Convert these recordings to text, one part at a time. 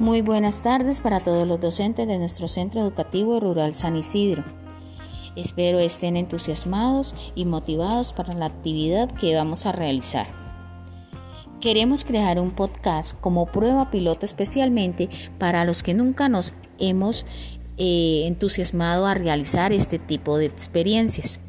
Muy buenas tardes para todos los docentes de nuestro Centro Educativo Rural San Isidro. Espero estén entusiasmados y motivados para la actividad que vamos a realizar. Queremos crear un podcast como prueba piloto especialmente para los que nunca nos hemos eh, entusiasmado a realizar este tipo de experiencias.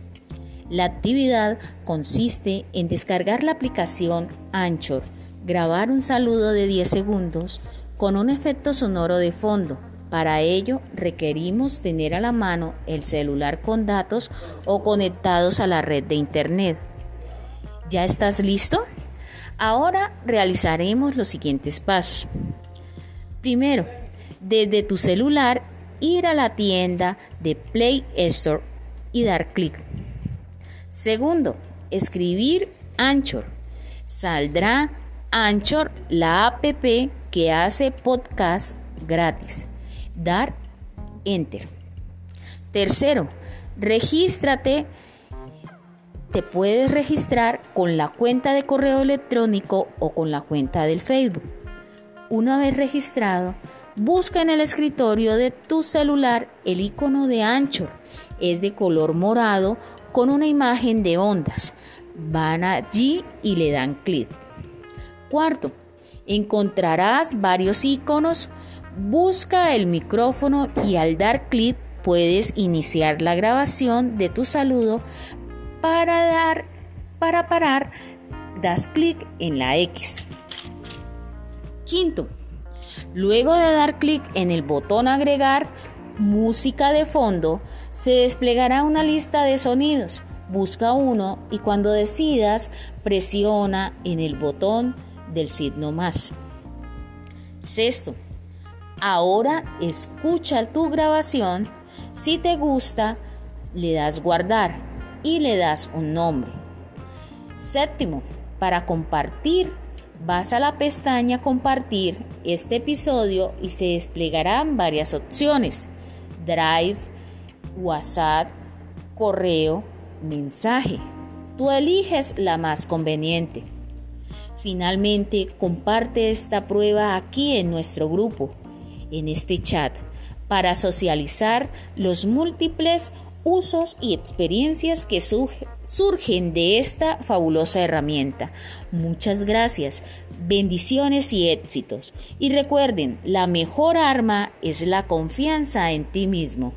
La actividad consiste en descargar la aplicación Anchor, grabar un saludo de 10 segundos con un efecto sonoro de fondo. Para ello requerimos tener a la mano el celular con datos o conectados a la red de Internet. ¿Ya estás listo? Ahora realizaremos los siguientes pasos. Primero, desde tu celular ir a la tienda de Play Store y dar clic. Segundo, escribir Anchor. Saldrá Anchor, la app que hace podcast gratis. Dar Enter. Tercero, regístrate. Te puedes registrar con la cuenta de correo electrónico o con la cuenta del Facebook. Una vez registrado, busca en el escritorio de tu celular el icono de Anchor. Es de color morado con una imagen de ondas. Van allí y le dan clic. Cuarto, encontrarás varios iconos. Busca el micrófono y al dar clic puedes iniciar la grabación de tu saludo. Para dar para parar, das clic en la X. Quinto, luego de dar clic en el botón agregar música de fondo, se desplegará una lista de sonidos. Busca uno y cuando decidas presiona en el botón del signo más. Sexto, ahora escucha tu grabación. Si te gusta, le das guardar y le das un nombre. Séptimo, para compartir, vas a la pestaña compartir este episodio y se desplegarán varias opciones. Drive, WhatsApp, correo, mensaje. Tú eliges la más conveniente. Finalmente, comparte esta prueba aquí en nuestro grupo, en este chat, para socializar los múltiples usos y experiencias que surgen de esta fabulosa herramienta. Muchas gracias, bendiciones y éxitos. Y recuerden, la mejor arma es la confianza en ti mismo.